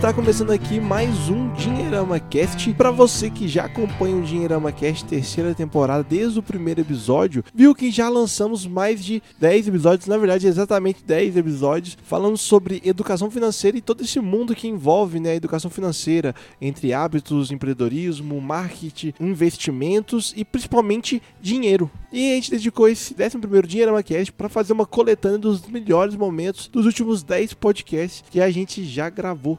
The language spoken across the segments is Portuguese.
Está começando aqui mais um Dinheirama Cast. Para você que já acompanha o Dinheirama Cast terceira temporada desde o primeiro episódio, viu que já lançamos mais de 10 episódios, na verdade exatamente 10 episódios, falando sobre educação financeira e todo esse mundo que envolve né, a educação financeira, entre hábitos, empreendedorismo, marketing, investimentos e principalmente dinheiro. E a gente dedicou esse 11 Dinheirama Cast para fazer uma coletânea dos melhores momentos dos últimos 10 podcasts que a gente já gravou.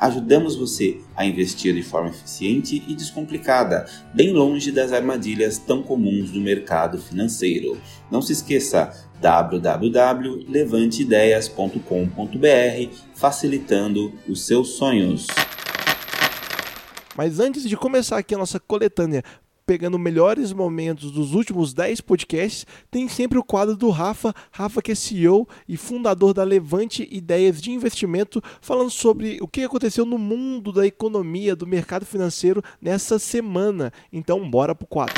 ajudamos você a investir de forma eficiente e descomplicada, bem longe das armadilhas tão comuns do mercado financeiro. Não se esqueça www.levanteideias.com.br, facilitando os seus sonhos. Mas antes de começar aqui a nossa coletânea pegando melhores momentos dos últimos 10 podcasts, tem sempre o quadro do Rafa, Rafa que é CEO e fundador da Levante Ideias de Investimento, falando sobre o que aconteceu no mundo da economia, do mercado financeiro nessa semana. Então, bora pro quadro.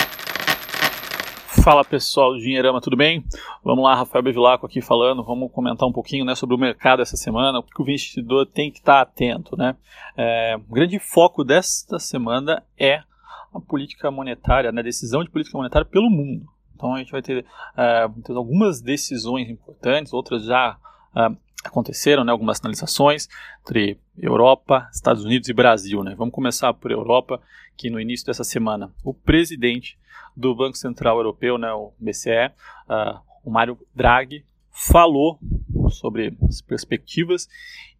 Fala pessoal do Dinheirama, tudo bem? Vamos lá, Rafael Bevilacqua aqui falando, vamos comentar um pouquinho né, sobre o mercado essa semana, o que o investidor tem que estar atento. Né? É, o grande foco desta semana é a política monetária, na né, decisão de política monetária pelo mundo. Então a gente vai ter, uh, algumas decisões importantes, outras já uh, aconteceram, né, algumas sinalizações entre Europa, Estados Unidos e Brasil. Né? Vamos começar por Europa, que no início dessa semana o presidente do Banco Central Europeu, né, o BCE, ah, o Mário Draghi, falou sobre as perspectivas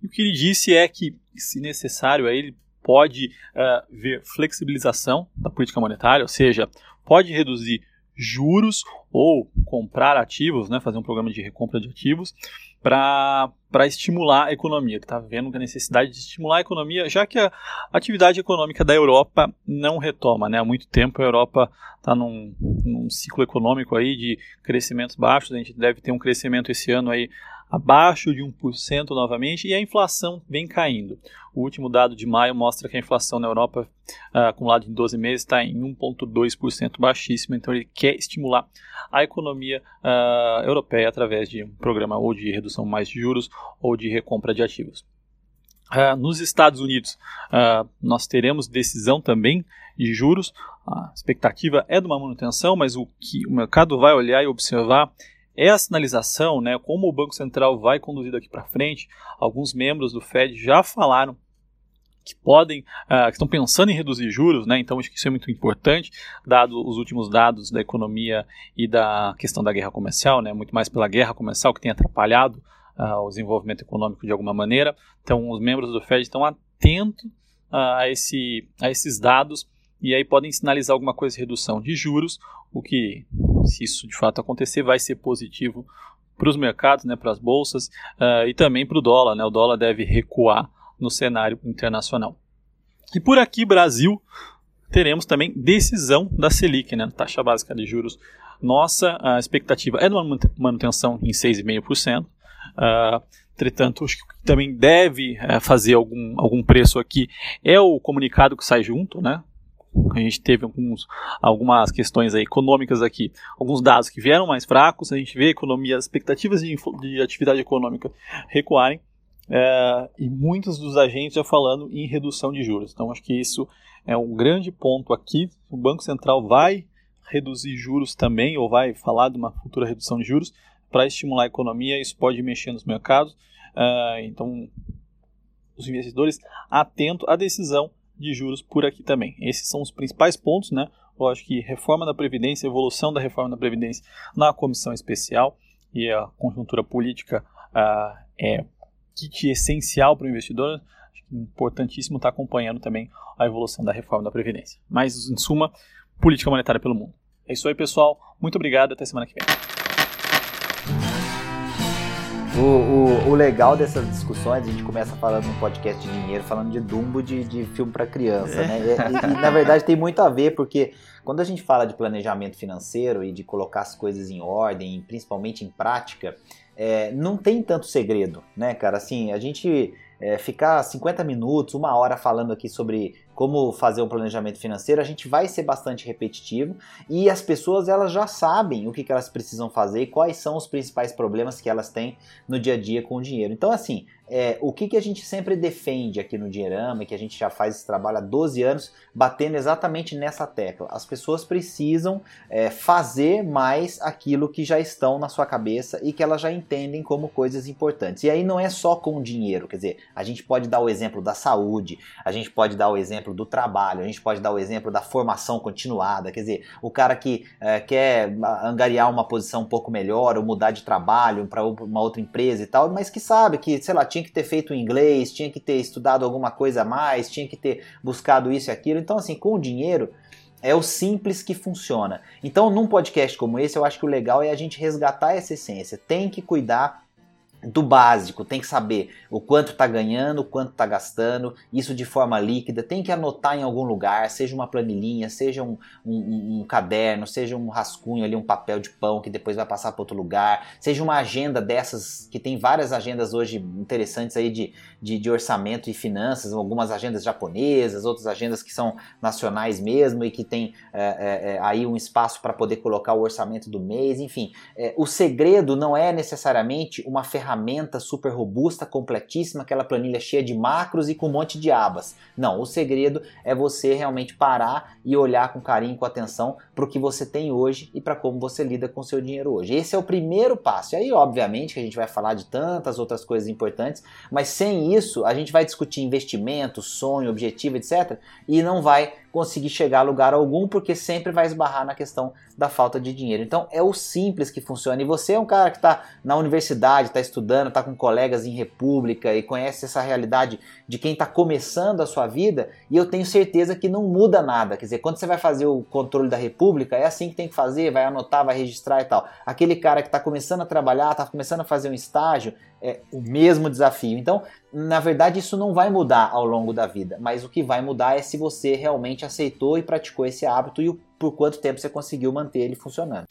e o que ele disse é que, se necessário, ele pode uh, ver flexibilização da política monetária, ou seja, pode reduzir juros ou comprar ativos, né, fazer um programa de recompra de ativos para estimular a economia. Está vendo a necessidade de estimular a economia, já que a atividade econômica da Europa não retoma. Né? Há muito tempo a Europa está num, num, ciclo econômico aí de crescimentos baixos, a gente deve ter um crescimento esse ano aí abaixo de 1% novamente e a inflação vem caindo. O último dado de maio mostra que a inflação na Europa, uh, acumulada em 12 meses, está em 1,2%, baixíssimo. Então, ele quer estimular a economia uh, europeia através de um programa ou de redução mais de juros ou de recompra de ativos. Uh, nos Estados Unidos, uh, nós teremos decisão também de juros. A expectativa é de uma manutenção, mas o que o mercado vai olhar e observar é a sinalização, né, como o Banco Central vai conduzir daqui para frente. Alguns membros do Fed já falaram que podem, uh, que estão pensando em reduzir juros, né? Então acho que isso é muito importante, dado os últimos dados da economia e da questão da guerra comercial, né? Muito mais pela guerra comercial que tem atrapalhado uh, o desenvolvimento econômico de alguma maneira. Então os membros do Fed estão atentos uh, a, esse, a esses dados e aí podem sinalizar alguma coisa de redução de juros, o que, se isso de fato acontecer, vai ser positivo para os mercados, né, para as bolsas uh, e também para o dólar. Né, o dólar deve recuar no cenário internacional. E por aqui, Brasil, teremos também decisão da Selic, né, taxa básica de juros. Nossa a expectativa é de uma manutenção em 6,5%. Uh, Entretanto, acho que também deve uh, fazer algum, algum preço aqui é o comunicado que sai junto, né? A gente teve alguns, algumas questões econômicas aqui, alguns dados que vieram mais fracos, a gente vê a economia, as expectativas de, de atividade econômica recuarem, é, e muitos dos agentes já falando em redução de juros. Então, acho que isso é um grande ponto aqui. O Banco Central vai reduzir juros também, ou vai falar de uma futura redução de juros, para estimular a economia, isso pode mexer nos mercados. É, então, os investidores atentos à decisão de juros por aqui também. Esses são os principais pontos, né? Eu acho que reforma da Previdência, evolução da reforma da Previdência na comissão especial e a conjuntura política uh, é kit essencial para o investidor. Acho que é importantíssimo estar acompanhando também a evolução da reforma da Previdência. Mas, em suma, política monetária pelo mundo. É isso aí, pessoal. Muito obrigado. Até semana que vem. O, o, o, legal dessas discussões, a gente começa falando num podcast de dinheiro, falando de Dumbo de, de filme para criança, é. né? E, e, e, na verdade tem muito a ver, porque quando a gente fala de planejamento financeiro e de colocar as coisas em ordem, principalmente em prática, é, não tem tanto segredo, né, cara? Assim, a gente é, ficar 50 minutos, uma hora falando aqui sobre como fazer um planejamento financeiro, a gente vai ser bastante repetitivo e as pessoas elas já sabem o que, que elas precisam fazer e quais são os principais problemas que elas têm no dia a dia com o dinheiro. Então, assim, é, o que, que a gente sempre defende aqui no Dinheirama, que a gente já faz esse trabalho há 12 anos, batendo exatamente nessa tecla. As pessoas precisam é, fazer mais aquilo que já estão na sua cabeça e que elas já entendem como coisas importantes. E aí não é só com dinheiro, quer dizer, a gente pode dar o exemplo da saúde, a gente pode dar o exemplo do trabalho, a gente pode dar o exemplo da formação continuada, quer dizer, o cara que é, quer angariar uma posição um pouco melhor ou mudar de trabalho para uma outra empresa e tal, mas que sabe que, sei lá, tinha tinha que ter feito inglês, tinha que ter estudado alguma coisa a mais, tinha que ter buscado isso e aquilo. Então, assim, com o dinheiro, é o simples que funciona. Então, num podcast como esse, eu acho que o legal é a gente resgatar essa essência. Tem que cuidar do básico, tem que saber o quanto está ganhando, o quanto está gastando, isso de forma líquida, tem que anotar em algum lugar, seja uma planilhinha, seja um, um, um caderno, seja um rascunho ali, um papel de pão que depois vai passar para outro lugar, seja uma agenda dessas, que tem várias agendas hoje interessantes aí de, de, de orçamento e finanças, algumas agendas japonesas, outras agendas que são nacionais mesmo e que tem é, é, é aí um espaço para poder colocar o orçamento do mês, enfim. É, o segredo não é necessariamente uma ferramenta ferramenta super robusta, completíssima, aquela planilha cheia de macros e com um monte de abas. Não, o segredo é você realmente parar e olhar com carinho, com atenção para o que você tem hoje e para como você lida com o seu dinheiro hoje. Esse é o primeiro passo. E aí, obviamente, que a gente vai falar de tantas outras coisas importantes, mas sem isso, a gente vai discutir investimento, sonho, objetivo, etc. E não vai conseguir chegar a lugar algum, porque sempre vai esbarrar na questão da falta de dinheiro. Então é o simples que funciona. E você é um cara que está na universidade, está estudando, está com colegas em república e conhece essa realidade de quem está começando a sua vida, e eu tenho certeza que não muda nada. Quer dizer, quando você vai fazer o controle da república, é assim que tem que fazer, vai anotar, vai registrar e tal. Aquele cara que está começando a trabalhar, está começando a fazer um estágio, é o mesmo desafio. Então, na verdade, isso não vai mudar ao longo da vida, mas o que vai mudar é se você realmente aceitou e praticou esse hábito e por quanto tempo você conseguiu manter ele funcionando.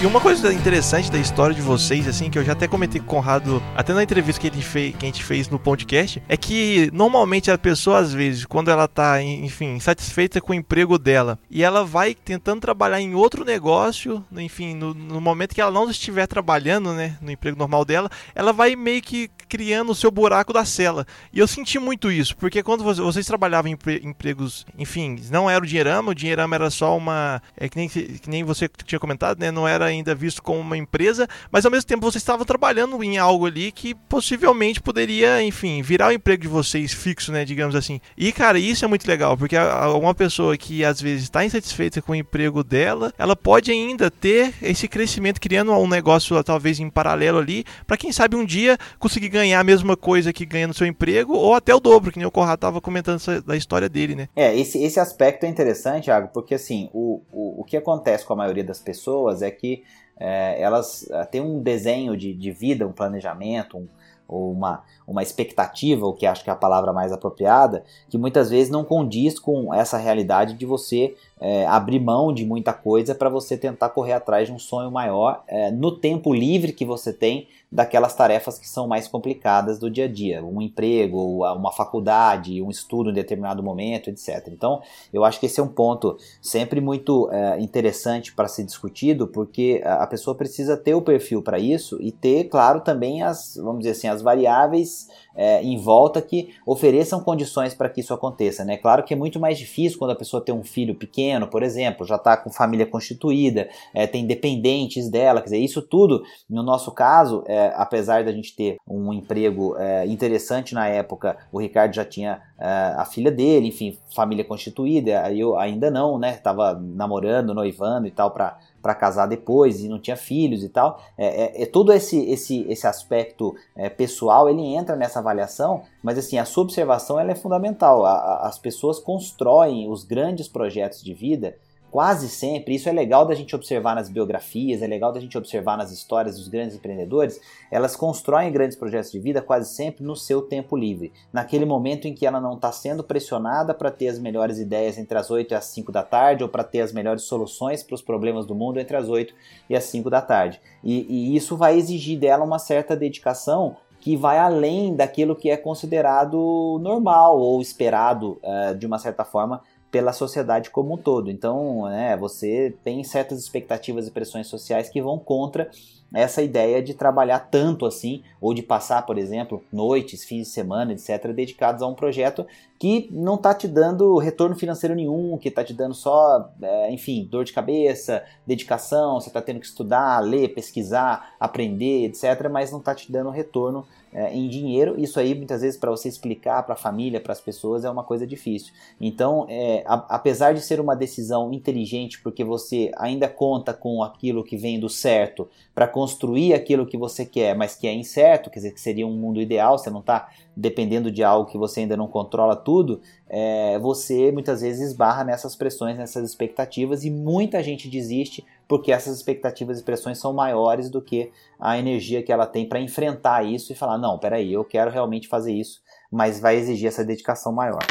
E uma coisa interessante da história de vocês, assim, que eu já até comentei com o Conrado, até na entrevista que, ele fez, que a gente fez no podcast, é que normalmente a pessoa, às vezes, quando ela tá, enfim, satisfeita com o emprego dela, e ela vai tentando trabalhar em outro negócio, enfim, no, no momento que ela não estiver trabalhando, né, no emprego normal dela, ela vai meio que criando o seu buraco da cela. E eu senti muito isso, porque quando vocês trabalhavam em empregos, enfim, não era o dinheirama, o dinheirama era só uma. É que nem, que nem você tinha comentado, né? Não era ainda visto como uma empresa, mas ao mesmo tempo vocês estavam trabalhando em algo ali que possivelmente poderia, enfim, virar o emprego de vocês fixo, né? Digamos assim. E, cara, isso é muito legal, porque uma pessoa que às vezes está insatisfeita com o emprego dela, ela pode ainda ter esse crescimento criando um negócio talvez em paralelo ali, para quem sabe um dia conseguir ganhar a mesma coisa que ganha no seu emprego, ou até o dobro, que nem o Corrado estava comentando da história dele, né? É, esse, esse aspecto é interessante, Thiago, porque assim, o, o, o que acontece com a maioria das pessoas é que é, elas é, têm um desenho de, de vida, um planejamento, um, ou uma, uma expectativa, o que acho que é a palavra mais apropriada, que muitas vezes não condiz com essa realidade de você é, abrir mão de muita coisa para você tentar correr atrás de um sonho maior é, no tempo livre que você tem daquelas tarefas que são mais complicadas do dia a dia, um emprego, uma faculdade, um estudo em determinado momento, etc. Então, eu acho que esse é um ponto sempre muito é, interessante para ser discutido, porque a pessoa precisa ter o perfil para isso e ter, claro, também as, vamos dizer assim, as variáveis é, em volta que ofereçam condições para que isso aconteça. Né? Claro que é muito mais difícil quando a pessoa tem um filho pequeno, por exemplo, já está com família constituída, é, tem dependentes dela, quer dizer, isso tudo, no nosso caso, é, apesar da gente ter um emprego é, interessante na época, o Ricardo já tinha é, a filha dele, enfim, família constituída, eu ainda não, né? Estava namorando, noivando e tal para para casar depois e não tinha filhos e tal. É, é, é todo esse, esse, esse aspecto é, pessoal ele entra nessa avaliação, mas assim a sua observação ela é fundamental. A, a, as pessoas constroem os grandes projetos de vida quase sempre, isso é legal da gente observar nas biografias, é legal da gente observar nas histórias dos grandes empreendedores, elas constroem grandes projetos de vida quase sempre no seu tempo livre, naquele momento em que ela não está sendo pressionada para ter as melhores ideias entre as 8 e as 5 da tarde, ou para ter as melhores soluções para os problemas do mundo entre as 8 e as 5 da tarde. E, e isso vai exigir dela uma certa dedicação que vai além daquilo que é considerado normal ou esperado uh, de uma certa forma pela sociedade como um todo. Então, né, você tem certas expectativas e pressões sociais que vão contra essa ideia de trabalhar tanto assim, ou de passar, por exemplo, noites, fins de semana, etc., dedicados a um projeto que não está te dando retorno financeiro nenhum, que está te dando só, é, enfim, dor de cabeça, dedicação, você está tendo que estudar, ler, pesquisar, aprender, etc., mas não está te dando retorno é, em dinheiro. Isso aí, muitas vezes, para você explicar para a família, para as pessoas, é uma coisa difícil. Então, é, a, apesar de ser uma decisão inteligente, porque você ainda conta com aquilo que vem do certo para construir aquilo que você quer, mas que é incerto, quer dizer, que seria um mundo ideal, você não está dependendo de algo que você ainda não controla tudo, é, você muitas vezes esbarra nessas pressões, nessas expectativas e muita gente desiste porque essas expectativas e pressões são maiores do que a energia que ela tem para enfrentar isso e falar: não, peraí, eu quero realmente fazer isso, mas vai exigir essa dedicação maior.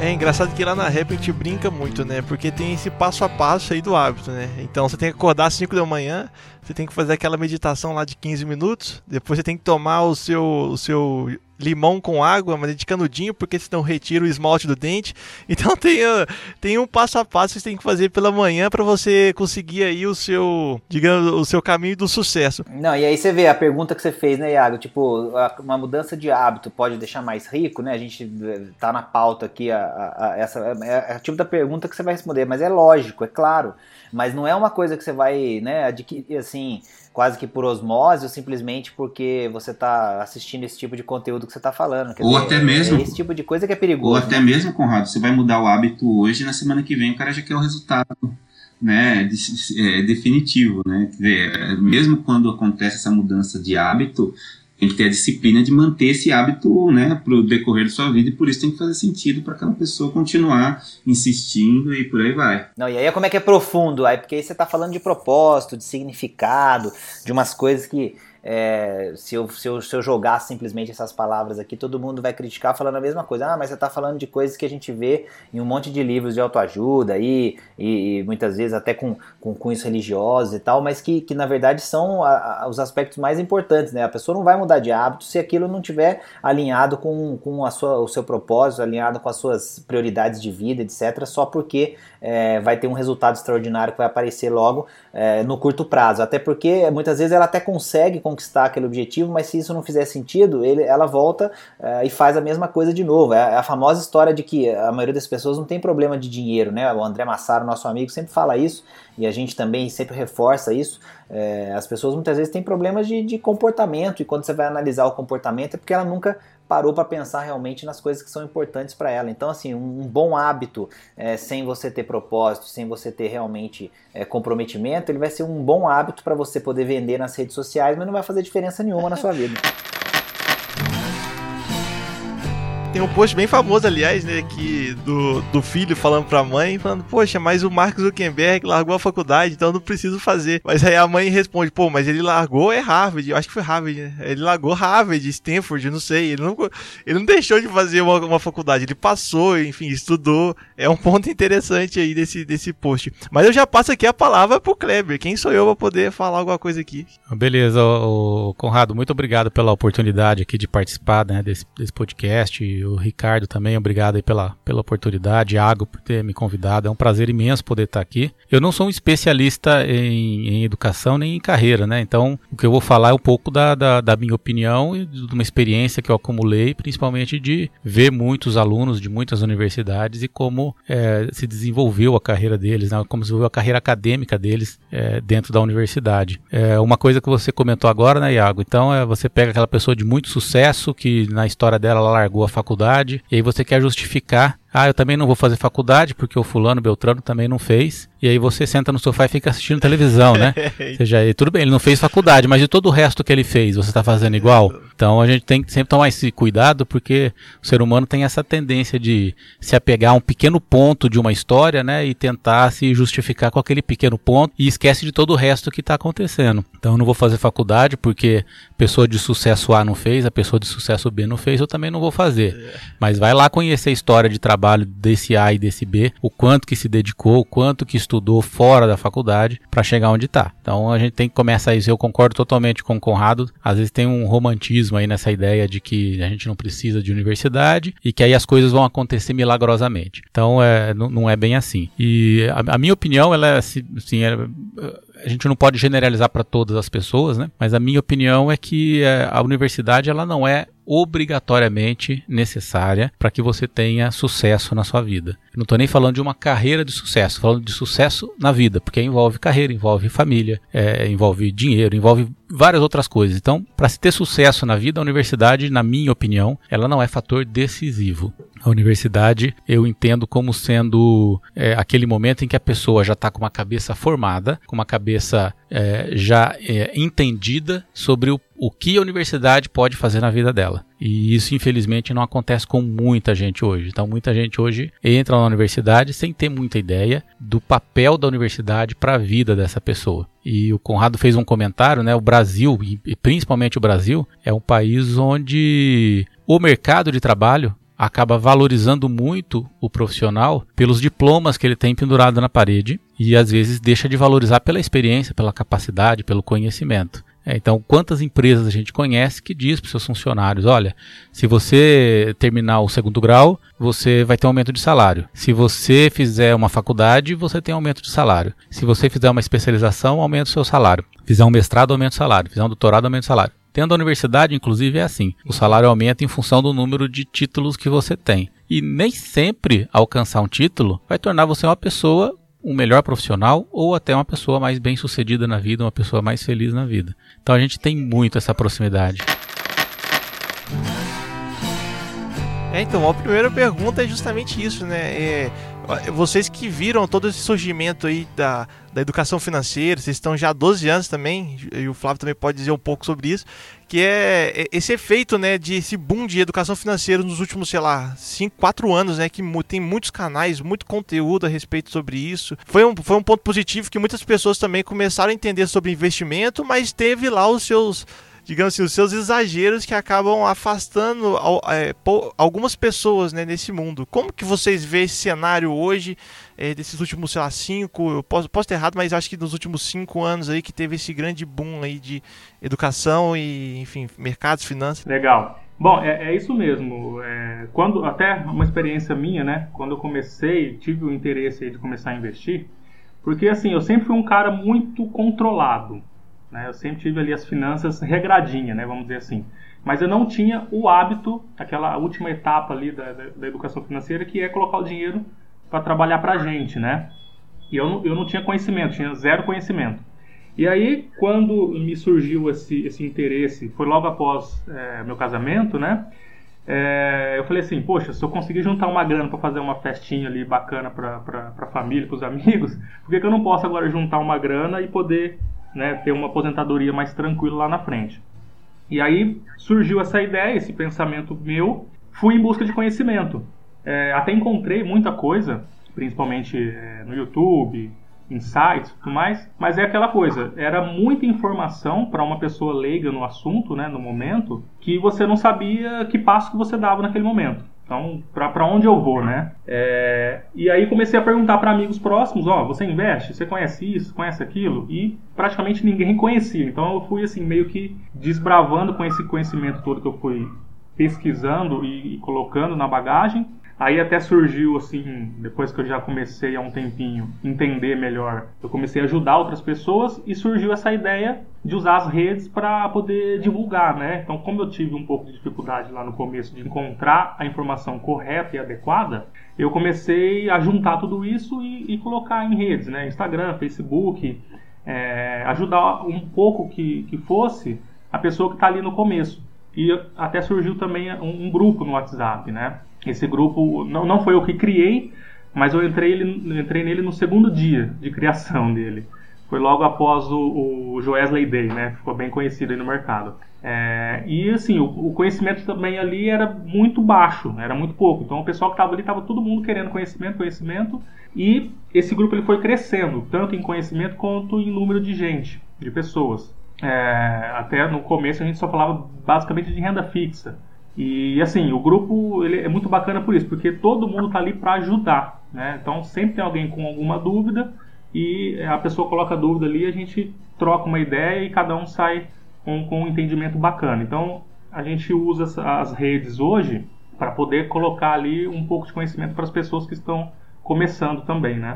É engraçado que lá na rap a gente brinca muito, né? Porque tem esse passo a passo aí do hábito, né? Então você tem que acordar às 5 da manhã, você tem que fazer aquela meditação lá de 15 minutos, depois você tem que tomar o seu, o seu limão com água, mas de canudinho, porque senão retira o esmalte do dente. Então tem, tem um passo a passo que você tem que fazer pela manhã para você conseguir aí o seu, digamos, o seu caminho do sucesso. Não, e aí você vê a pergunta que você fez, né, Iago? Tipo, uma mudança de hábito pode deixar mais rico, né? A gente eh, tá na pauta aqui, a, a, a essa é, é o tipo da pergunta que você vai responder, mas é lógico, é claro. Mas não é uma coisa que você vai, né, adquirir assim quase que por osmose ou simplesmente porque você está assistindo esse tipo de conteúdo que você está falando. Quer ou dizer, até mesmo. É esse tipo de coisa que é perigoso. Ou até né? mesmo, Conrado, você vai mudar o hábito hoje e na semana que vem o cara já quer o resultado. Né, é, definitivo, né? Dizer, mesmo quando acontece essa mudança de hábito, tem que ter a disciplina de manter esse hábito né, para o decorrer da sua vida e por isso tem que fazer sentido para aquela pessoa continuar insistindo e por aí vai. Não, e aí é como é que é profundo, aí porque aí você está falando de propósito, de significado, de umas coisas que é, se, eu, se, eu, se eu jogar simplesmente essas palavras aqui, todo mundo vai criticar falando a mesma coisa. Ah, mas você está falando de coisas que a gente vê em um monte de livros de autoajuda e, e, e muitas vezes até com, com cunhos religiosos e tal, mas que, que na verdade são a, a, os aspectos mais importantes. Né? A pessoa não vai mudar de hábito se aquilo não tiver alinhado com, com a sua, o seu propósito, alinhado com as suas prioridades de vida, etc., só porque é, vai ter um resultado extraordinário que vai aparecer logo é, no curto prazo. Até porque muitas vezes ela até consegue conquistar aquele objetivo, mas se isso não fizer sentido, ele, ela volta é, e faz a mesma coisa de novo. É a famosa história de que a maioria das pessoas não tem problema de dinheiro, né? O André Massaro, nosso amigo, sempre fala isso e a gente também sempre reforça isso. É, as pessoas muitas vezes têm problemas de, de comportamento e quando você vai analisar o comportamento é porque ela nunca parou para pensar realmente nas coisas que são importantes para ela. Então, assim, um, um bom hábito, é, sem você ter propósito, sem você ter realmente é, comprometimento, ele vai ser um bom hábito para você poder vender nas redes sociais, mas não vai fazer diferença nenhuma na sua vida. Tem um post bem famoso, aliás, né, que do, do filho falando pra mãe, falando, poxa, mas o Mark Zuckerberg largou a faculdade, então não preciso fazer. Mas aí a mãe responde, pô, mas ele largou é Harvard, eu acho que foi Harvard, né? Ele largou Harvard, Stanford, não sei, ele não, ele não deixou de fazer uma, uma faculdade, ele passou, enfim, estudou. É um ponto interessante aí desse, desse post. Mas eu já passo aqui a palavra pro Kleber, quem sou eu pra poder falar alguma coisa aqui? Beleza, o Conrado, muito obrigado pela oportunidade aqui de participar né, desse, desse podcast o Ricardo também, obrigado aí pela, pela oportunidade, Iago por ter me convidado, é um prazer imenso poder estar aqui. Eu não sou um especialista em, em educação nem em carreira, né? Então, o que eu vou falar é um pouco da, da, da minha opinião e de uma experiência que eu acumulei, principalmente de ver muitos alunos de muitas universidades e como é, se desenvolveu a carreira deles, né? como se desenvolveu a carreira acadêmica deles é, dentro da universidade. É uma coisa que você comentou agora, né, Iago? Então, é, você pega aquela pessoa de muito sucesso que na história dela ela largou a faculdade faculdade, e aí você quer justificar Ah, eu também não vou fazer faculdade porque o fulano Beltrano também não fez. E aí você senta no sofá e fica assistindo televisão, né? Ou seja, tudo bem, ele não fez faculdade, mas de todo o resto que ele fez, você está fazendo igual? Então a gente tem que sempre tomar esse cuidado porque o ser humano tem essa tendência de se apegar a um pequeno ponto de uma história, né? E tentar se justificar com aquele pequeno ponto e esquece de todo o resto que está acontecendo. Então eu não vou fazer faculdade porque pessoa de sucesso A não fez, a pessoa de sucesso B não fez, eu também não vou fazer. Mas vai lá conhecer a história de trabalho desse A e desse B, o quanto que se dedicou, o quanto que estudou fora da faculdade para chegar onde está. Então a gente tem que começar isso. Eu concordo totalmente com o Conrado. Às vezes tem um romantismo aí nessa ideia de que a gente não precisa de universidade e que aí as coisas vão acontecer milagrosamente. Então é, não, é bem assim. E a, a minha opinião, ela é assim, é, a gente não pode generalizar para todas as pessoas, né? Mas a minha opinião é que é, a universidade ela não é obrigatoriamente necessária para que você tenha sucesso na sua vida. Não estou nem falando de uma carreira de sucesso, falando de sucesso na vida, porque envolve carreira, envolve família, é, envolve dinheiro, envolve várias outras coisas. Então, para se ter sucesso na vida, a universidade, na minha opinião, ela não é fator decisivo. A universidade eu entendo como sendo é, aquele momento em que a pessoa já está com uma cabeça formada, com uma cabeça é, já é, entendida sobre o, o que a universidade pode fazer na vida dela. E isso, infelizmente, não acontece com muita gente hoje. Então, muita gente hoje entra na universidade sem ter muita ideia do papel da universidade para a vida dessa pessoa. E o Conrado fez um comentário, né? O Brasil, e principalmente o Brasil, é um país onde o mercado de trabalho acaba valorizando muito o profissional pelos diplomas que ele tem pendurado na parede e às vezes deixa de valorizar pela experiência, pela capacidade, pelo conhecimento. É, então, quantas empresas a gente conhece que diz para seus funcionários: olha, se você terminar o segundo grau, você vai ter um aumento de salário. Se você fizer uma faculdade, você tem um aumento de salário. Se você fizer uma especialização, aumenta o seu salário. Fizer um mestrado, aumenta o salário. Fizer um doutorado, aumenta o salário. Tendo a universidade, inclusive, é assim. O salário aumenta em função do número de títulos que você tem. E nem sempre alcançar um título vai tornar você uma pessoa um melhor profissional ou até uma pessoa mais bem sucedida na vida, uma pessoa mais feliz na vida. Então a gente tem muito essa proximidade. É, então, a primeira pergunta é justamente isso, né? É, vocês que viram todo esse surgimento aí da, da educação financeira, vocês estão já há 12 anos também, e o Flávio também pode dizer um pouco sobre isso, que é, é esse efeito, né, de esse boom de educação financeira nos últimos, sei lá, 5, 4 anos, né, que tem muitos canais, muito conteúdo a respeito sobre isso. Foi um, foi um ponto positivo que muitas pessoas também começaram a entender sobre investimento, mas teve lá os seus digamos assim, os seus exageros que acabam afastando é, algumas pessoas né, nesse mundo. Como que vocês veem esse cenário hoje, é, desses últimos, sei lá, cinco, eu posso, posso ter errado, mas acho que nos últimos cinco anos aí que teve esse grande boom aí de educação e, enfim, mercados, finanças. Legal. Bom, é, é isso mesmo. É, quando até uma experiência minha, né? Quando eu comecei, tive o interesse de começar a investir, porque assim, eu sempre fui um cara muito controlado. Né? Eu sempre tive ali as finanças regradinha, né? vamos dizer assim. Mas eu não tinha o hábito, aquela última etapa ali da, da, da educação financeira, que é colocar o dinheiro para trabalhar para a gente, né? E eu não, eu não tinha conhecimento, tinha zero conhecimento. E aí, quando me surgiu esse, esse interesse, foi logo após é, meu casamento, né? É, eu falei assim, poxa, se eu conseguir juntar uma grana para fazer uma festinha ali bacana para a família, para os amigos, por que, que eu não posso agora juntar uma grana e poder né, ter uma aposentadoria mais tranquila lá na frente. E aí surgiu essa ideia, esse pensamento meu, fui em busca de conhecimento. É, até encontrei muita coisa, principalmente é, no YouTube, em sites tudo mais, mas é aquela coisa, era muita informação para uma pessoa leiga no assunto, né, no momento, que você não sabia que passo que você dava naquele momento. Então, para onde eu vou, né? É, e aí comecei a perguntar para amigos próximos, ó, oh, você investe? Você conhece isso? Conhece aquilo? E praticamente ninguém conhecia. Então eu fui assim meio que desbravando com esse conhecimento todo que eu fui pesquisando e, e colocando na bagagem Aí até surgiu, assim, depois que eu já comecei há um tempinho entender melhor, eu comecei a ajudar outras pessoas e surgiu essa ideia de usar as redes para poder divulgar, né? Então, como eu tive um pouco de dificuldade lá no começo de encontrar a informação correta e adequada, eu comecei a juntar tudo isso e, e colocar em redes, né? Instagram, Facebook, é, ajudar um pouco que, que fosse a pessoa que está ali no começo. E até surgiu também um, um grupo no WhatsApp, né? Esse grupo não, não foi eu que criei, mas eu entrei, ele, entrei nele no segundo dia de criação dele. Foi logo após o, o Joesley Day, né? Ficou bem conhecido aí no mercado. É, e assim, o, o, conhecimento também ali era muito baixo, era muito pouco. Então o pessoal que estava ali estava todo mundo querendo conhecimento, conhecimento. E esse grupo ele foi crescendo, tanto em conhecimento quanto em número de gente, de pessoas. É, até no começo a gente só falava basicamente de renda fixa. E assim, o grupo ele é muito bacana por isso, porque todo mundo está ali para ajudar. Né? Então sempre tem alguém com alguma dúvida e a pessoa coloca a dúvida ali, a gente troca uma ideia e cada um sai com, com um entendimento bacana. Então a gente usa as redes hoje para poder colocar ali um pouco de conhecimento para as pessoas que estão começando também, né?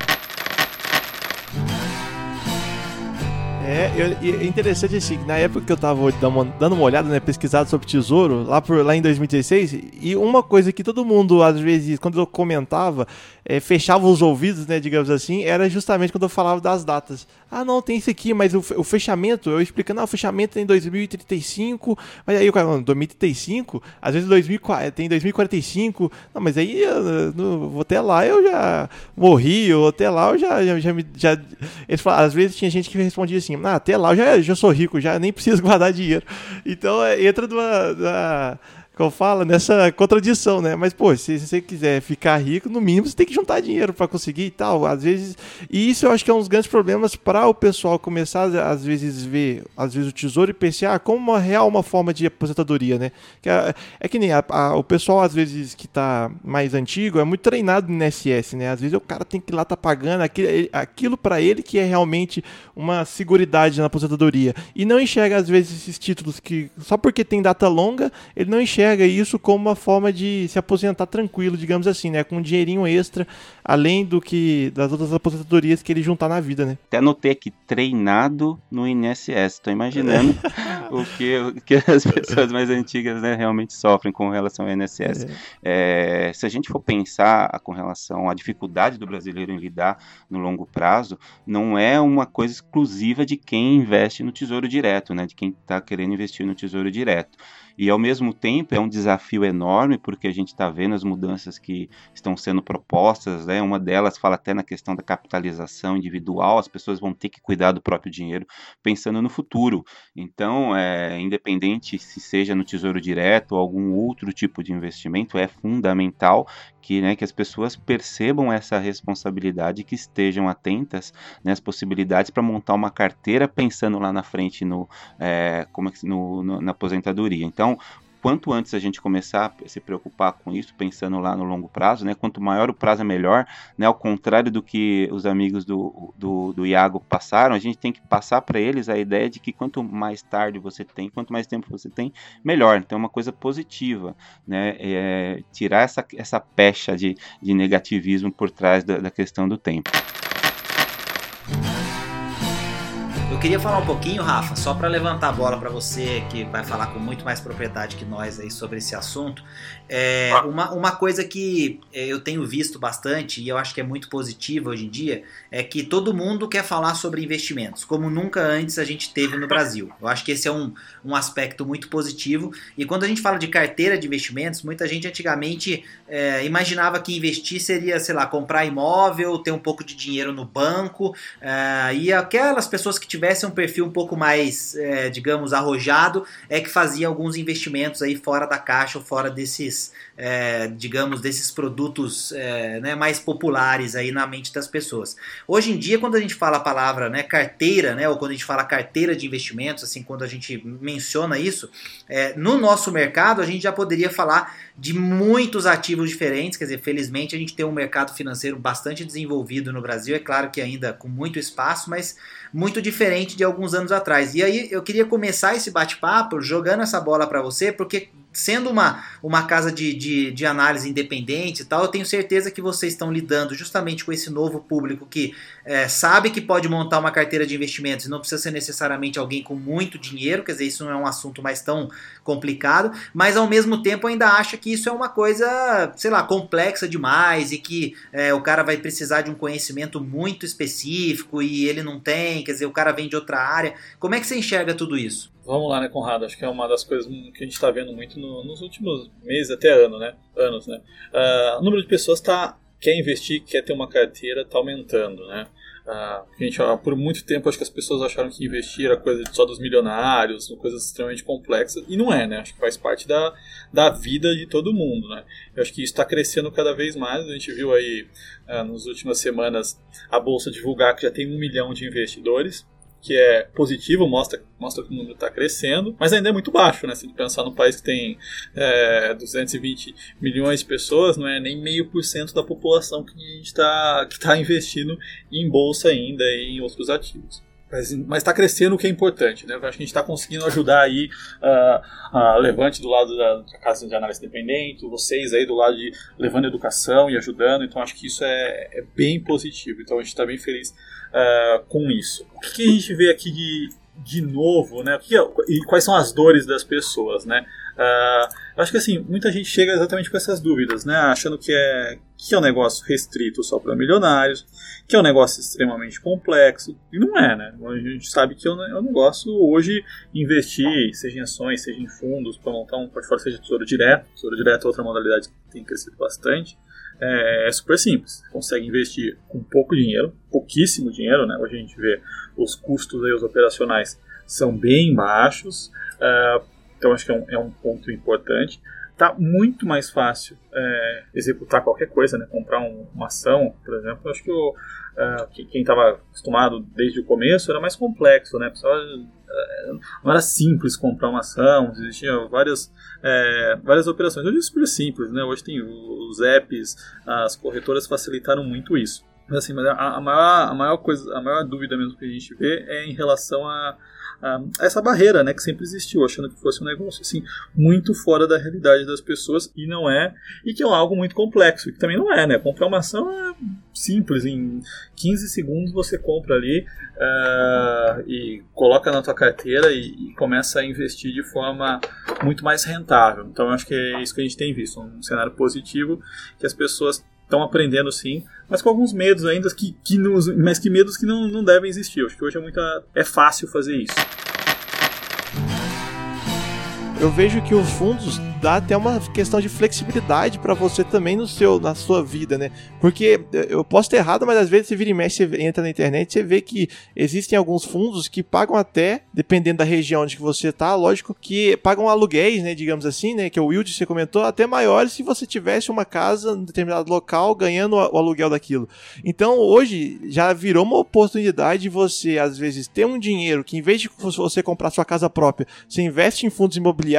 É, é interessante assim, na época que eu tava dando uma olhada, né, pesquisado sobre tesouro, lá, por, lá em 2016, e uma coisa que todo mundo, às vezes, quando eu comentava, é, fechava os ouvidos, né, digamos assim, era justamente quando eu falava das datas. Ah, não, tem isso aqui, mas o, fechamento, eu explicando, ah, o fechamento tem 2035, mas aí o cara, 2035, às vezes 2040, tem 2045, não, mas aí eu, no, até lá eu já morri, ou até lá eu já, já, já, já eles falavam, às vezes tinha gente que respondia assim, ah, até lá eu já, já sou rico, já nem preciso guardar dinheiro. Então é, entra numa, que eu falo, nessa contradição, né? Mas, pô, se, se, você quiser ficar rico, no mínimo você tem que juntar dinheiro para conseguir e tal. Às vezes. E isso eu acho que é um dos grandes problemas para o pessoal começar, às vezes, ver, às vezes, o tesouro e pensar ah, como uma real uma forma de aposentadoria, né? Que é, é que nem a, a, o pessoal, às vezes, que tá mais antigo, é muito treinado no INSS, né? Às vezes o cara tem que ir lá tá pagando aquilo, aquilo para ele que é realmente uma seguridade na aposentadoria. E não enxerga, às vezes, esses títulos que, só porque tem data longa, ele não enxerga enxerga isso como uma forma de se aposentar tranquilo, digamos assim, né? Com um dinheirinho extra, além do que das outras aposentadorias que ele juntar na vida, né? Até anotei aqui, treinado no INSS. Estou imaginando o, que, o que as pessoas mais antigas né, realmente sofrem com relação ao INSS. É. É, se a gente for pensar com relação à dificuldade do brasileiro em lidar no longo prazo, não é uma coisa exclusiva de quem investe no Tesouro Direto, né? De quem está querendo investir no Tesouro Direto. E ao mesmo tempo é um desafio enorme, porque a gente está vendo as mudanças que estão sendo propostas, né? Uma delas fala até na questão da capitalização individual, as pessoas vão ter que cuidar do próprio dinheiro pensando no futuro. Então, é, independente se seja no Tesouro Direto ou algum outro tipo de investimento, é fundamental que, né, que as pessoas percebam essa responsabilidade, que estejam atentas né, às possibilidades para montar uma carteira pensando lá na frente no, é, como é no, no, na aposentadoria. Então, quanto antes a gente começar a se preocupar com isso, pensando lá no longo prazo, né? Quanto maior o prazo é melhor, né? Ao contrário do que os amigos do, do, do Iago passaram, a gente tem que passar para eles a ideia de que quanto mais tarde você tem, quanto mais tempo você tem, melhor. Então é uma coisa positiva, né? É, tirar essa, essa pecha de, de negativismo por trás da, da questão do tempo. Eu queria falar um pouquinho, Rafa, só para levantar a bola para você que vai falar com muito mais propriedade que nós aí sobre esse assunto. É, uma, uma coisa que é, eu tenho visto bastante e eu acho que é muito positiva hoje em dia é que todo mundo quer falar sobre investimentos, como nunca antes a gente teve no Brasil. Eu acho que esse é um, um aspecto muito positivo. E quando a gente fala de carteira de investimentos, muita gente antigamente é, imaginava que investir seria, sei lá, comprar imóvel, ter um pouco de dinheiro no banco é, e aquelas pessoas que tiveram tivesse um perfil um pouco mais, é, digamos, arrojado, é que fazia alguns investimentos aí fora da caixa ou fora desses, é, digamos, desses produtos é, né, mais populares aí na mente das pessoas. Hoje em dia, quando a gente fala a palavra né, carteira, né, ou quando a gente fala carteira de investimentos, assim, quando a gente menciona isso, é, no nosso mercado a gente já poderia falar de muitos ativos diferentes, quer dizer, felizmente a gente tem um mercado financeiro bastante desenvolvido no Brasil, é claro que ainda com muito espaço, mas muito diferente de alguns anos atrás. E aí eu queria começar esse bate-papo jogando essa bola para você, porque sendo uma, uma casa de, de, de, análise independente e tal, eu tenho certeza que vocês estão lidando justamente com esse novo público que é, sabe que pode montar uma carteira de investimentos e não precisa ser necessariamente alguém com muito dinheiro, quer dizer, isso não é um assunto mais tão complicado, mas ao mesmo tempo ainda acha que isso é uma coisa, sei lá, complexa demais e que é, o cara vai precisar de um conhecimento muito específico e ele não tem, quer dizer, o cara vem de outra área. Como é que você enxerga tudo isso? Vamos lá, né, Conrado? Acho que é uma das coisas que a gente está vendo muito no, nos últimos meses, até ano, né? anos. Né? Uh, o número de pessoas tá, quer investir, quer ter uma carteira, está aumentando. Né? Uh, gente, por muito tempo, acho que as pessoas acharam que investir era coisa só dos milionários, coisas extremamente complexas, e não é, né? Acho que faz parte da, da vida de todo mundo, né? Eu acho que isso está crescendo cada vez mais. A gente viu aí, uh, nas últimas semanas, a Bolsa divulgar que já tem um milhão de investidores que é positivo, mostra, mostra que o número está crescendo, mas ainda é muito baixo, né? Se pensar num país que tem é, 220 milhões de pessoas, não é nem meio por cento da população que está tá investindo em bolsa ainda e em outros ativos. Mas está crescendo o que é importante, né? Acho que a gente está conseguindo ajudar aí uh, a Levante do lado da, da, Casa de Análise Independente, vocês aí do lado de levando educação e ajudando, então acho que isso é, é bem positivo. Então a gente está bem feliz uh, com isso. O que, que, a gente vê aqui de, de novo, né? Que, e quais são as dores das pessoas, né? Uh, acho que assim, muita gente chega exatamente com essas dúvidas, né? Achando que é, que é um negócio restrito só para milionários, que é um negócio extremamente complexo. E não é, né? A gente sabe que é um, é negócio hoje investir, seja em ações, seja em fundos, para montar um portfólio, seja tesouro direto. Tesouro direto é outra modalidade que tem crescido bastante é, é super simples. Consegue investir com pouco dinheiro, pouquíssimo dinheiro, né? Hoje a gente vê os custos aí, os operacionais são bem baixos, uh, então acho que é um, é um, ponto importante. Tá muito mais fácil é, executar qualquer coisa, né? Comprar um, uma ação, por exemplo. Acho que o, uh, quem estava acostumado desde o começo era mais complexo, né? Precisava não era simples comprar uma ação, existiam várias, é, várias operações. Hoje é super simples, né? Hoje tem os apps, as corretoras facilitaram muito isso. Mas assim, a, a, maior, a maior coisa, a maior dúvida mesmo que a gente vê é em relação a a, essa barreira, né, que sempre existiu, achando que fosse um negócio assim muito fora da realidade das pessoas e não é, e que é algo muito complexo, que também não é, né? Comprar uma ação é simples, em 15 segundos você compra ali uh, e coloca na tua carteira e, e, começa a investir de forma muito mais rentável. Então, acho que é isso que a gente tem visto, um cenário positivo que as pessoas estão aprendendo sim, mas com alguns medos ainda, que, que nos, mas que medos que não, não devem existir. Eu acho que hoje é, muita, é fácil fazer isso. Eu vejo que os fundos dá até uma questão de flexibilidade para você também no seu, na sua vida, né? Porque eu posso ter errado, mas às vezes você vira e mexe, você entra na internet, você vê que existem alguns fundos que pagam até, dependendo da região onde você tá, lógico que pagam aluguéis, né, digamos assim, né, que o Wild você comentou, até maiores se você tivesse uma casa em determinado local ganhando o aluguel daquilo. Então, hoje já virou uma oportunidade de você às vezes ter um dinheiro que em vez de você comprar sua casa própria, você investe em fundos imobiliários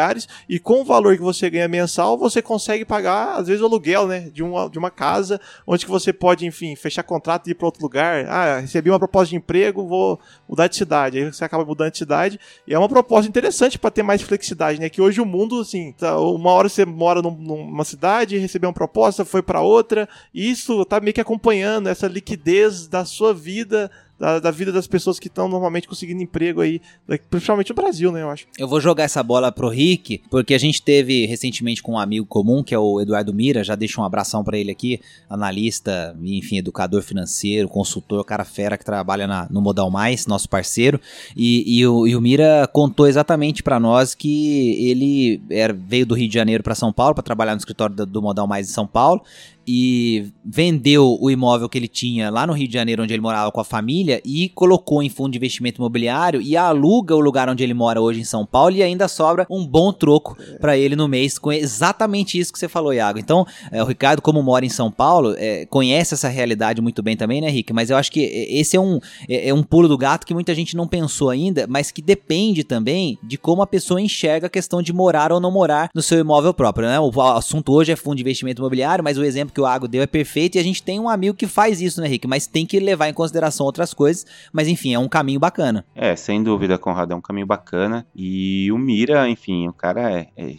e com o valor que você ganha mensal, você consegue pagar, às vezes, o aluguel, né? De uma, de uma casa, onde que você pode, enfim, fechar contrato e ir para outro lugar. Ah, recebi uma proposta de emprego, vou mudar de cidade. Aí você acaba mudando de cidade. E é uma proposta interessante para ter mais flexibilidade, né? Que hoje o mundo, assim, tá, uma hora você mora num, numa cidade, recebeu uma proposta, foi para outra. E isso tá meio que acompanhando essa liquidez da sua vida da, da vida das pessoas que estão normalmente conseguindo emprego aí, principalmente no Brasil, né, eu acho. Eu vou jogar essa bola pro Rick, porque a gente teve recentemente com um amigo comum, que é o Eduardo Mira, já deixo um abração para ele aqui, analista, enfim, educador financeiro, consultor, cara fera que trabalha na, no Modal Mais, nosso parceiro, e, e, o, e o Mira contou exatamente para nós que ele era, veio do Rio de Janeiro para São Paulo para trabalhar no escritório do, do Modal Mais em São Paulo, e vendeu o imóvel que ele tinha lá no Rio de Janeiro, onde ele morava com a família, e colocou em fundo de investimento imobiliário e aluga o lugar onde ele mora hoje em São Paulo e ainda sobra um bom troco para ele no mês com exatamente isso que você falou, Iago. Então, é, o Ricardo, como mora em São Paulo, é, conhece essa realidade muito bem também, né, Rick? Mas eu acho que esse é um, é, é um pulo do gato que muita gente não pensou ainda, mas que depende também de como a pessoa enxerga a questão de morar ou não morar no seu imóvel próprio, né? O assunto hoje é fundo de investimento imobiliário, mas o exemplo que o Água deu é perfeito e a gente tem um amigo que faz isso, né, Rick? Mas tem que levar em consideração outras coisas. Mas enfim, é um caminho bacana. É, sem dúvida, Conrado, é um caminho bacana. E o Mira, enfim, o cara é, é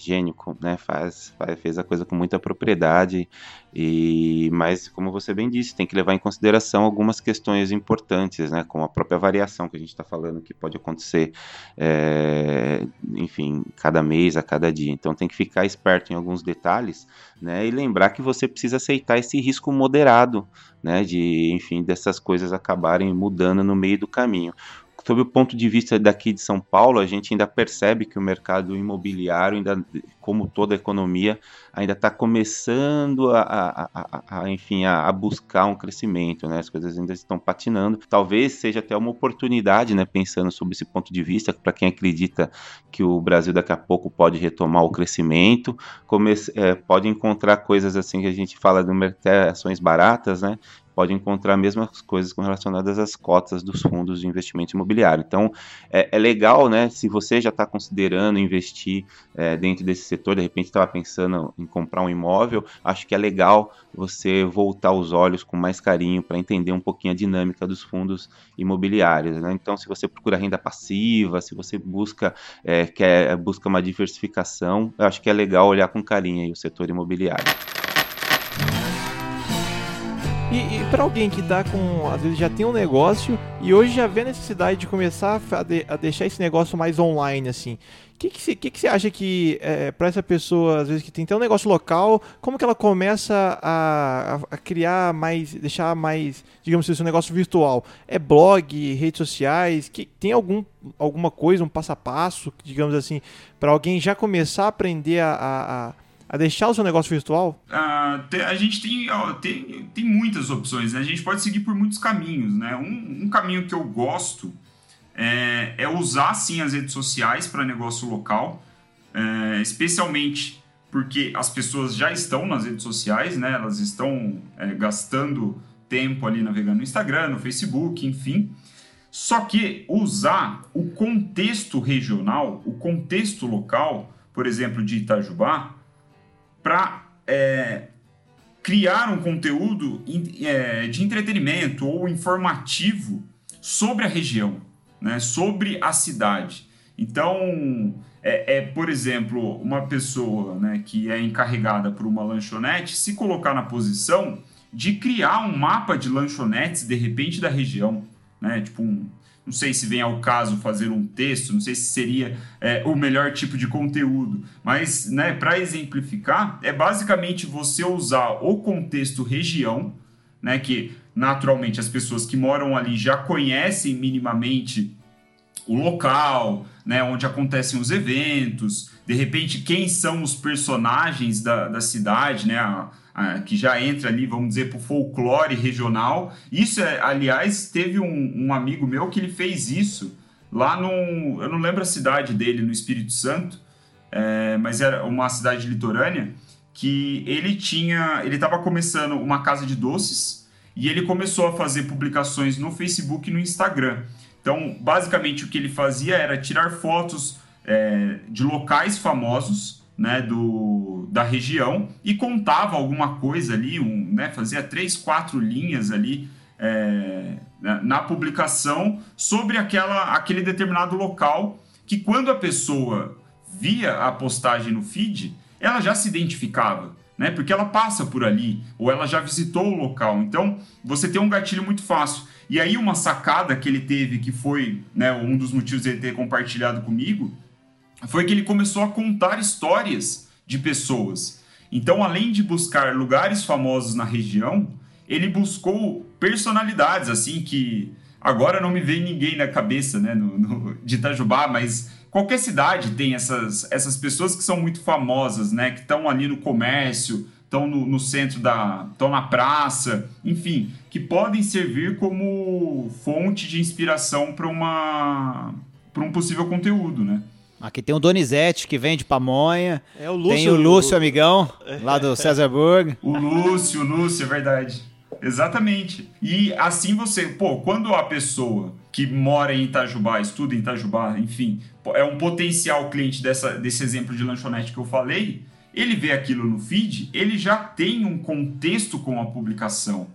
né? Faz, faz, fez a coisa com muita propriedade. E, mas, como você bem disse, tem que levar em consideração algumas questões importantes, né, como a própria variação que a gente está falando, que pode acontecer, é, enfim, cada mês, a cada dia. Então, tem que ficar esperto em alguns detalhes, né, e lembrar que você precisa aceitar esse risco moderado, né, de, enfim, dessas coisas acabarem mudando no meio do caminho. Sob o ponto de vista daqui de São Paulo, a gente ainda percebe que o mercado imobiliário, ainda, como toda a economia, ainda está começando a, a, a, a enfim, a, buscar um crescimento, né? As coisas ainda estão patinando. Talvez seja até uma oportunidade, né? Pensando sobre esse ponto de vista, para quem acredita que o Brasil daqui a pouco pode retomar o crescimento, comece, é, pode encontrar coisas assim que a gente fala de ações baratas, né? Pode encontrar mesmas coisas relacionadas às cotas dos fundos de investimento imobiliário. Então, é, é legal, né? Se você já está considerando investir é, dentro desse setor, de repente estava pensando em comprar um imóvel, acho que é legal você voltar os olhos com mais carinho para entender um pouquinho a dinâmica dos fundos imobiliários. Né? Então, se você procura renda passiva, se você busca, é, quer, busca uma diversificação, eu acho que é legal olhar com carinho o setor imobiliário. Para alguém que tá com, às vezes já tem um negócio e hoje já vê a necessidade de começar a, de, a deixar esse negócio mais online, assim, o que, que, você, acha que, é, para essa pessoa, às vezes que tem até um negócio local, como que ela começa a, a, criar mais, deixar mais, digamos assim, um negócio virtual? É blog, redes sociais? Que, tem algum, alguma coisa, um passo a passo, digamos assim, para alguém já começar a aprender a, a a deixar o seu negócio virtual? Uh, a gente tem, tem, tem muitas opções, né? A gente pode seguir por muitos caminhos, né? Um, um caminho que eu gosto é, é, usar, sim, as redes sociais para negócio local, é, especialmente porque as pessoas já estão nas redes sociais, né? Elas estão é, gastando tempo ali navegando no Instagram, no Facebook, enfim. Só que usar o contexto regional, o contexto local, por exemplo, de Itajubá, para é, criar um conteúdo é, de entretenimento ou informativo sobre a região, né, sobre a cidade. Então, é, é, por exemplo, uma pessoa né, que é encarregada por uma lanchonete se colocar na posição de criar um mapa de lanchonetes, de repente, da região. Né, tipo um, não sei se vem ao caso fazer um texto, não sei se seria é, o melhor tipo de conteúdo, mas né, para exemplificar, é basicamente você usar o contexto região, né, que naturalmente as pessoas que moram ali já conhecem minimamente o local, né, onde acontecem os eventos, de repente quem são os personagens da, da cidade, né, a, ah, que já entra ali, vamos dizer, para o folclore regional. Isso, é, aliás, teve um, um, amigo meu que ele fez isso lá no. Eu não lembro a cidade dele, no Espírito Santo, é, mas era uma cidade litorânea, que ele tinha. Ele estava começando uma casa de doces e ele começou a fazer publicações no Facebook e no Instagram. Então, basicamente, o que ele fazia era tirar fotos é, de locais famosos né, do, da região e contava alguma coisa ali, um, né, fazia três, quatro linhas ali é, na, publicação sobre aquela, aquele determinado local que quando a pessoa via a postagem no feed, ela já se identificava. Né, porque ela passa por ali, ou ela já visitou o local. Então, você tem um gatilho muito fácil. E aí, uma sacada que ele teve, que foi né, um dos motivos de ele ter compartilhado comigo, foi que ele começou a contar histórias de pessoas. Então, além de buscar lugares famosos na região, ele buscou personalidades, assim, que agora não me vem ninguém na cabeça, né, no, no, de Itajubá, mas qualquer cidade tem essas, essas pessoas que são muito famosas, né, que estão ali no comércio, estão no, no, centro da. estão na praça, enfim, que podem servir como fonte de inspiração para uma para um possível conteúdo, né? Aqui tem o Donizete, que vem de Pamonha. É o Lúcio. Tem o Lúcio, o... amigão, lá do Cesarburg. o Lúcio, o Lúcio, é verdade. Exatamente. E assim você, pô, quando a pessoa que mora em Itajubá, estuda em Itajubá, enfim, é um potencial cliente dessa, desse exemplo de lanchonete que eu falei, ele vê aquilo no feed, ele já tem um contexto com a publicação.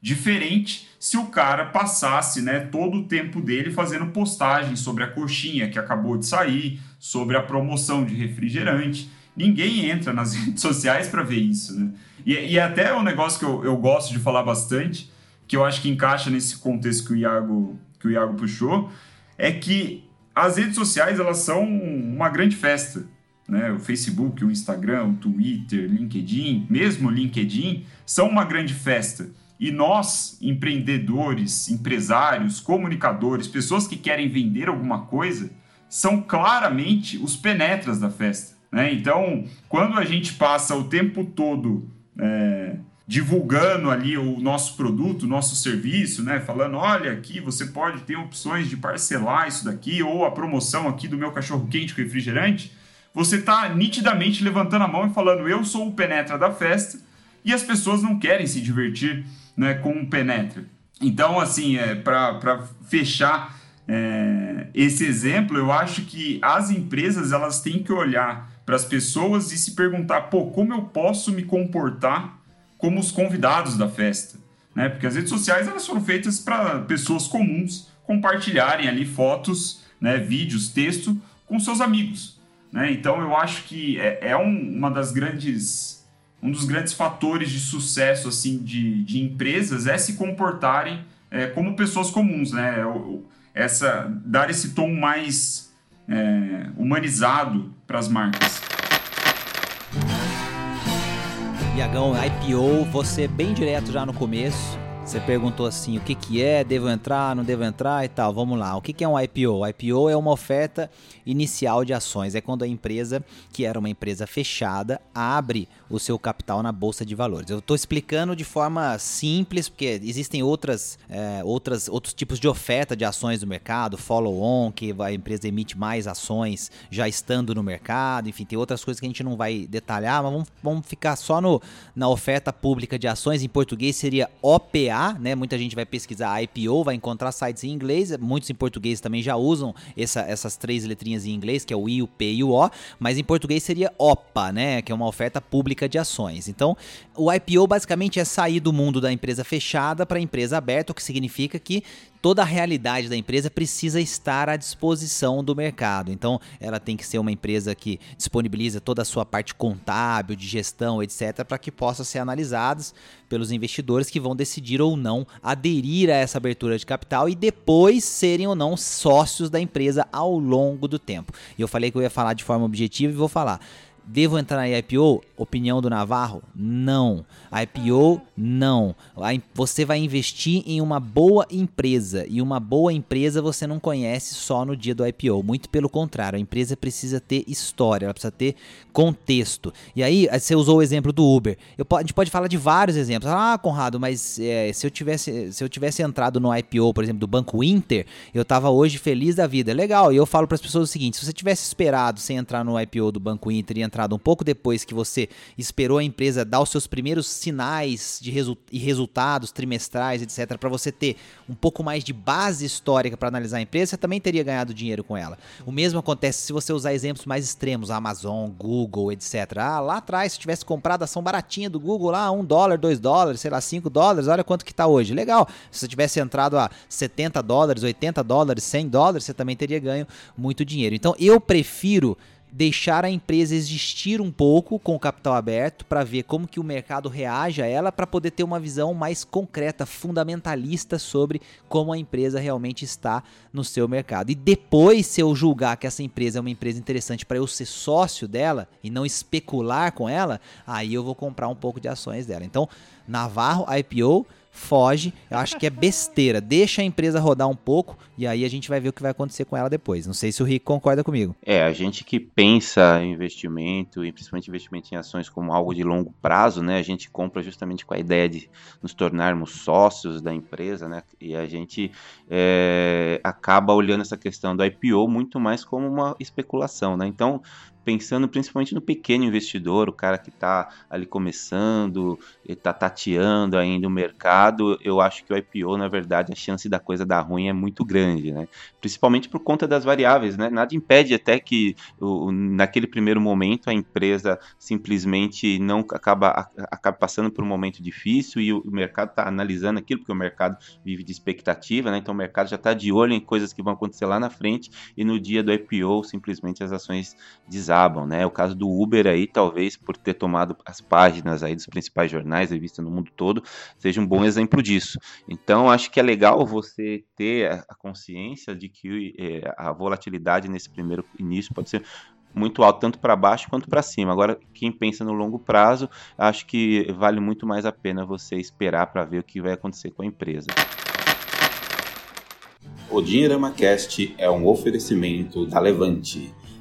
Diferente se o cara passasse né, todo o tempo dele fazendo postagens sobre a coxinha que acabou de sair, sobre a promoção de refrigerante. Ninguém entra nas redes sociais para ver isso. Né? E, e é até um negócio que eu, eu gosto de falar bastante, que eu acho que encaixa nesse contexto que o Iago, que o Iago puxou, é que as redes sociais elas são uma grande festa. Né? O Facebook, o Instagram, o Twitter, LinkedIn, mesmo LinkedIn, são uma grande festa E nós, empreendedores, empresários, comunicadores, pessoas que querem vender alguma coisa, são claramente os penetras da festa. Né? Então, quando a gente passa o tempo todo é, divulgando ali o nosso produto, o nosso serviço, né? falando: olha, aqui você pode ter opções de parcelar isso daqui, ou a promoção aqui do meu cachorro quente com refrigerante, você está nitidamente levantando a mão e falando: eu sou o penetra da festa, e as pessoas não querem se divertir né, com o penetra. Então, assim, é, para fechar é, esse exemplo, eu acho que as empresas elas têm que olhar para as pessoas e se perguntar, pô, como eu posso me comportar como os convidados da festa? Né? Porque as redes sociais elas foram feitas para pessoas comuns compartilharem ali fotos, né, vídeos, texto com seus amigos. Né? Então eu acho que é, é um, uma das grandes um dos grandes fatores de sucesso assim de, de empresas é se comportarem é, como pessoas comuns, né? essa dar esse tom mais é, humanizado para as marcas. Iagão, IPO, você bem direto já no começo. Você perguntou assim, o que, que é, devo entrar, não devo entrar e tal. Vamos lá, o que, que é um IPO? IPO é uma oferta inicial de ações. É quando a empresa, que era uma empresa fechada, abre o seu capital na Bolsa de Valores. Eu estou explicando de forma simples, porque existem outras, é, outras, outros tipos de oferta de ações do mercado, follow-on, que a empresa emite mais ações já estando no mercado, enfim, tem outras coisas que a gente não vai detalhar, mas vamos, vamos ficar só no, na oferta pública de ações. Em português seria OPA né? Muita gente vai pesquisar IPO, vai encontrar sites em inglês, muitos em português também já usam essa, essas três letrinhas em inglês, que é o I, o P e o O, mas em português seria OPA, né? Que é uma oferta pública de ações. Então, o IPO basicamente é sair do mundo da empresa fechada para a empresa aberta, o que significa que toda a realidade da empresa precisa estar à disposição do mercado. Então, ela tem que ser uma empresa que disponibiliza toda a sua parte contábil, de gestão, etc., para que possa ser analisadas pelos investidores que vão decidir ou não aderir a essa abertura de capital e depois serem ou não sócios da empresa ao longo do tempo. E eu falei que eu ia falar de forma objetiva e vou falar. Devo entrar na IPO? Opinião do Navarro? Não. IPO? Não. Você vai investir em uma boa empresa. E uma boa empresa você não conhece só no dia do IPO. Muito pelo contrário. A empresa precisa ter história, ela precisa ter contexto. E aí, você usou o exemplo do Uber. Eu, a gente pode falar de vários exemplos. Ah, Conrado, mas é, se, eu tivesse, se eu tivesse entrado no IPO, por exemplo, do Banco Inter, eu tava hoje feliz da vida. Legal. E eu falo para as pessoas o seguinte: se você tivesse esperado sem entrar no IPO do Banco Inter e entrado um pouco depois que você esperou a empresa dar os seus primeiros sinais de resu e resultados trimestrais, etc., para você ter um pouco mais de base histórica para analisar a empresa, você também teria ganhado dinheiro com ela. O mesmo acontece se você usar exemplos mais extremos, Amazon, Google, etc. Ah, lá atrás, se tivesse comprado a ação baratinha do Google, lá, um dólar, dois dólares, sei lá, cinco dólares, olha quanto que está hoje. Legal. Se você tivesse entrado a 70 dólares, 80 dólares, 100 dólares, você também teria ganho muito dinheiro. Então, eu prefiro deixar a empresa existir um pouco com o capital aberto para ver como que o mercado reage a ela para poder ter uma visão mais concreta, fundamentalista sobre como a empresa realmente está no seu mercado. E depois, se eu julgar que essa empresa é uma empresa interessante para eu ser sócio dela e não especular com ela, aí eu vou comprar um pouco de ações dela. Então, Navarro IPO foge. Eu acho que é besteira. Deixa a empresa rodar um pouco e aí a gente vai ver o que vai acontecer com ela depois. Não sei se o Rick concorda comigo. É, a gente que pensa em investimento, e principalmente investimento em ações como algo de longo prazo, né? A gente compra justamente com a ideia de nos tornarmos sócios da empresa, né? E a gente é, acaba olhando essa questão do IPO muito mais como uma especulação, né? Então, pensando principalmente no pequeno investidor, o cara que está ali começando, está tateando ainda o mercado, eu acho que o IPO, na verdade, a chance da coisa dar ruim é muito grande, né? Principalmente por conta das variáveis, né? Nada impede até que o, naquele primeiro momento a empresa simplesmente não acaba, acaba passando por um momento difícil e o, o mercado está analisando aquilo, porque o mercado vive de expectativa, né? Então o mercado já está de olho em coisas que vão acontecer lá na frente e no dia do IPO simplesmente as ações desabam né? O caso do Uber aí, talvez por ter tomado as páginas aí dos principais jornais, revista no mundo todo, seja um bom exemplo disso. Então, acho que é legal você ter a consciência de que é, a volatilidade nesse primeiro início pode ser muito alto, tanto para baixo quanto para cima. Agora, quem pensa no longo prazo, acho que vale muito mais a pena você esperar para ver o que vai acontecer com a empresa. O Dinheirama Cast é um oferecimento da Levante.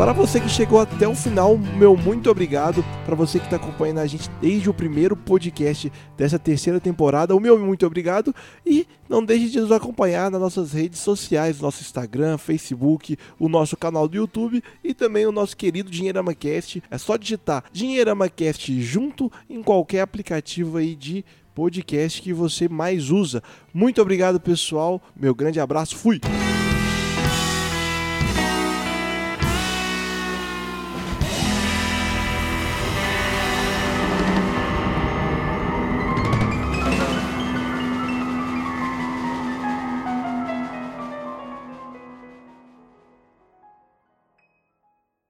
Para você que chegou até o final, meu muito obrigado. Para você que está acompanhando a gente desde o primeiro podcast dessa terceira temporada, o meu muito obrigado. E não deixe de nos acompanhar nas nossas redes sociais, nosso Instagram, Facebook, o nosso canal do YouTube e também o nosso querido Dinheirama Cast. É só digitar Dinheirama Cast junto em qualquer aplicativo aí de podcast que você mais usa. Muito obrigado, pessoal. Meu grande abraço. Fui.